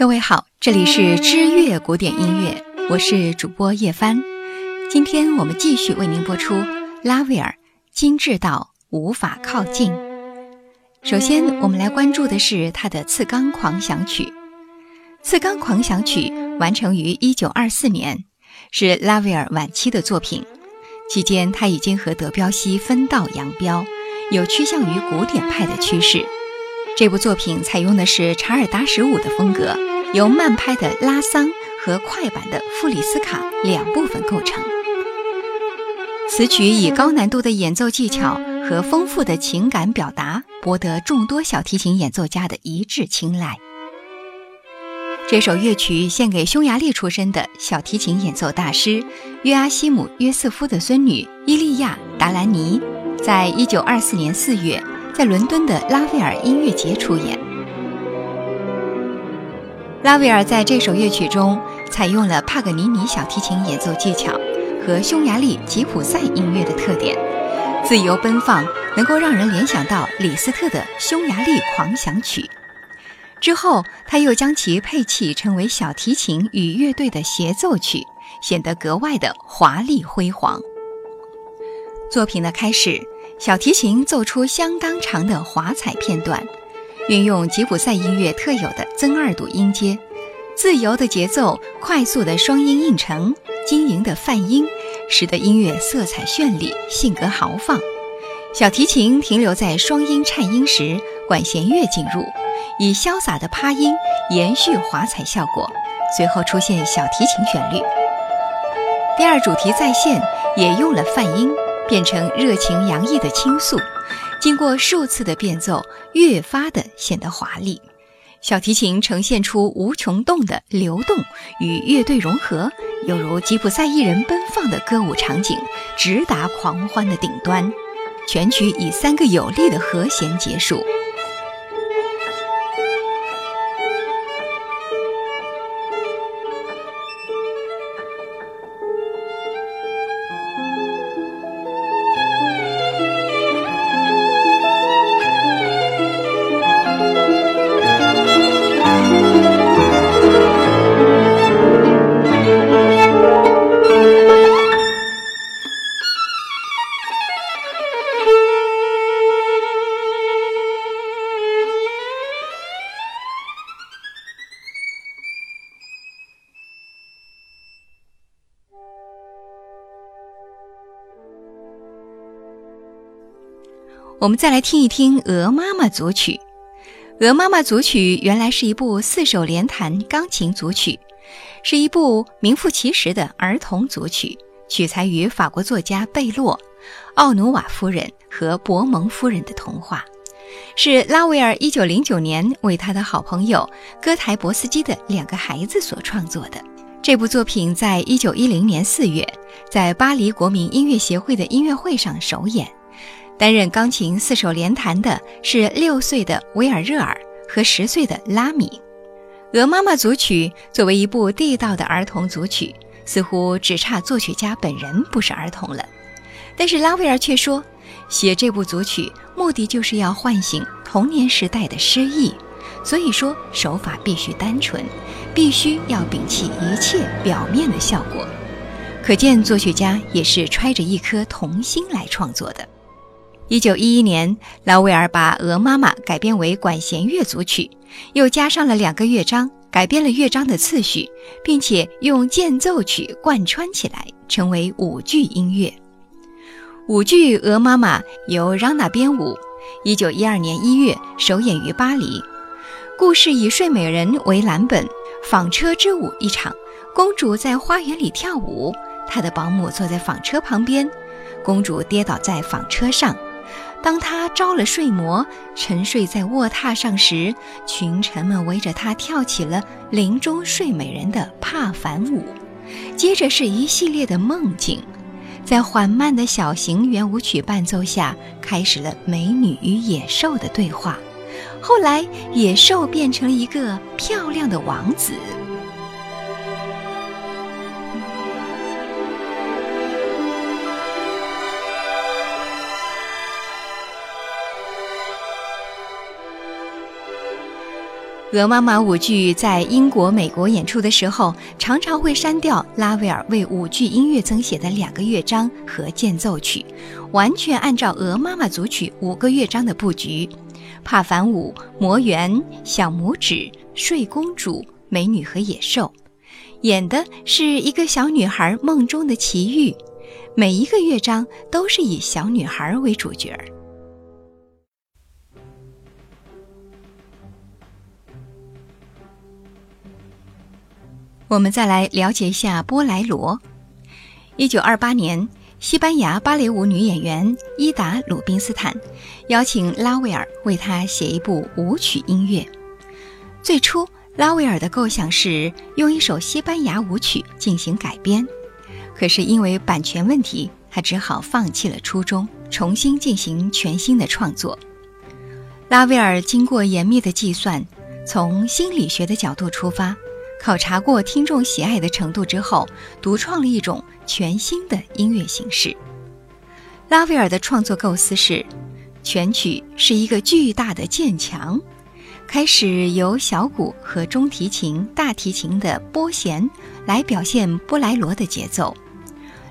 各位好，这里是知乐古典音乐，我是主播叶帆。今天我们继续为您播出拉威尔《精致到无法靠近》。首先，我们来关注的是他的《次钢狂想曲》。《次钢狂想曲》完成于1924年，是拉威尔晚期的作品。期间，他已经和德彪西分道扬镳，有趋向于古典派的趋势。这部作品采用的是查尔达十五的风格，由慢拍的拉桑和快板的弗里斯卡两部分构成。此曲以高难度的演奏技巧和丰富的情感表达，博得众多小提琴演奏家的一致青睐。这首乐曲献给匈牙利出身的小提琴演奏大师约阿希姆·约瑟夫的孙女伊利亚·达兰尼，在一九二四年四月。在伦敦的拉斐尔音乐节出演。拉威尔在这首乐曲中采用了帕格尼尼小提琴演奏技巧和匈牙利吉普赛音乐的特点，自由奔放，能够让人联想到李斯特的《匈牙利狂想曲》。之后，他又将其配器称为小提琴与乐队的协奏曲，显得格外的华丽辉煌。作品的开始。小提琴奏出相当长的华彩片段，运用吉普赛音乐特有的增二度音阶，自由的节奏，快速的双音映成，晶莹的泛音，使得音乐色彩绚丽，性格豪放。小提琴停留在双音颤音时，管弦乐进入，以潇洒的趴音延续华彩效果，随后出现小提琴旋律。第二主题再现，也用了泛音。变成热情洋溢的倾诉，经过数次的变奏，越发的显得华丽。小提琴呈现出无穷动的流动与乐队融合，犹如吉普赛艺人奔放的歌舞场景，直达狂欢的顶端。全曲以三个有力的和弦结束。我们再来听一听《鹅妈妈组曲》。《鹅妈妈组曲》原来是一部四手联弹钢琴组曲，是一部名副其实的儿童组曲，取材于法国作家贝洛、奥努瓦夫人和博蒙夫人的童话，是拉维尔1909年为他的好朋友戈台博斯基的两个孩子所创作的。这部作品在1910年4月在巴黎国民音乐协会的音乐会上首演。担任钢琴四手联弹的是六岁的维尔热尔和十岁的拉米。《鹅妈妈组曲》作为一部地道的儿童组曲，似乎只差作曲家本人不是儿童了。但是拉威尔却说，写这部组曲目的就是要唤醒童年时代的诗意，所以说手法必须单纯，必须要摒弃一切表面的效果。可见作曲家也是揣着一颗童心来创作的。一九一一年，劳威尔把《鹅妈妈》改编为管弦乐组曲，又加上了两个乐章，改变了乐章的次序，并且用间奏曲贯穿起来，成为舞剧音乐。舞剧《鹅妈妈》由让娜编舞，一九一二年一月首演于巴黎。故事以睡美人为蓝本，纺车之舞一场。公主在花园里跳舞，她的保姆坐在纺车旁边，公主跌倒在纺车上。当他着了睡魔，沉睡在卧榻上时，群臣们围着他跳起了林中睡美人的帕凡舞。接着是一系列的梦境，在缓慢的小型圆舞曲伴奏下，开始了美女与野兽的对话。后来，野兽变成了一个漂亮的王子。鹅妈妈舞剧在英国、美国演出的时候，常常会删掉拉威尔为舞剧音乐增写的两个乐章和间奏曲，完全按照鹅妈妈组曲五个乐章的布局。帕凡舞、魔猿、小拇指、睡公主、美女和野兽，演的是一个小女孩梦中的奇遇。每一个乐章都是以小女孩为主角儿。我们再来了解一下波莱罗。一九二八年，西班牙芭蕾舞女演员伊达·鲁宾斯坦邀请拉威尔为她写一部舞曲音乐。最初，拉威尔的构想是用一首西班牙舞曲进行改编，可是因为版权问题，他只好放弃了初衷，重新进行全新的创作。拉威尔经过严密的计算，从心理学的角度出发。考察过听众喜爱的程度之后，独创了一种全新的音乐形式。拉威尔的创作构思是，全曲是一个巨大的渐强，开始由小鼓和中提琴、大提琴的拨弦来表现波莱罗的节奏，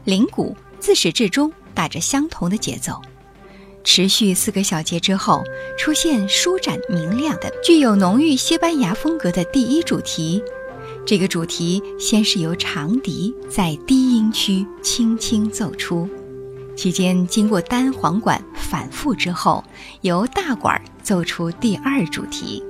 铃鼓自始至终打着相同的节奏，持续四个小节之后，出现舒展明亮的、具有浓郁西班牙风格的第一主题。这个主题先是由长笛在低音区轻轻奏出，期间经过单簧管反复之后，由大管奏出第二主题。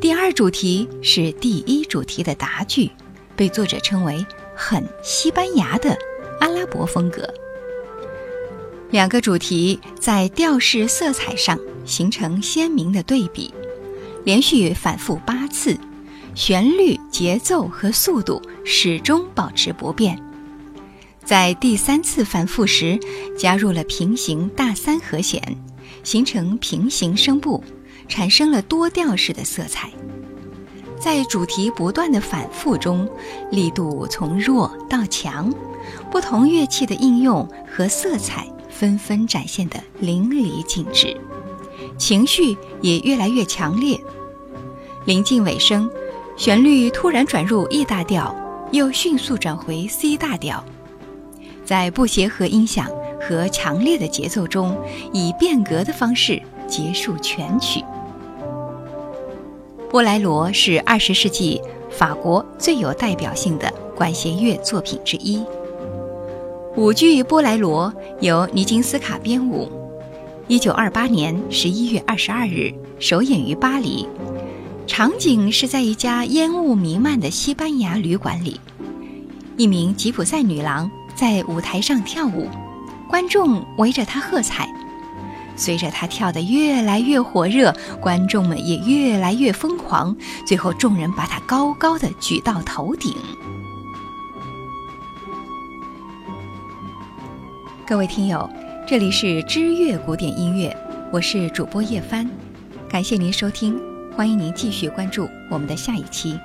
第二主题是第一主题的答句，被作者称为很西班牙的阿拉伯风格。两个主题在调式、色彩上形成鲜明的对比，连续反复八次。旋律、节奏和速度始终保持不变，在第三次反复时加入了平行大三和弦，形成平行声部，产生了多调式的色彩。在主题不断的反复中，力度从弱到强，不同乐器的应用和色彩纷纷展现得淋漓尽致，情绪也越来越强烈。临近尾声。旋律突然转入 E 大调，又迅速转回 C 大调，在不协和音响和强烈的节奏中，以变革的方式结束全曲。波莱罗是二十世纪法国最有代表性的管弦乐作品之一。舞剧《波莱罗》由尼金斯卡编舞，一九二八年十一月二十二日首演于巴黎。场景是在一家烟雾弥漫的西班牙旅馆里，一名吉普赛女郎在舞台上跳舞，观众围着她喝彩。随着她跳得越来越火热，观众们也越来越疯狂。最后，众人把她高高的举到头顶。各位听友，这里是知乐古典音乐，我是主播叶帆，感谢您收听。欢迎您继续关注我们的下一期。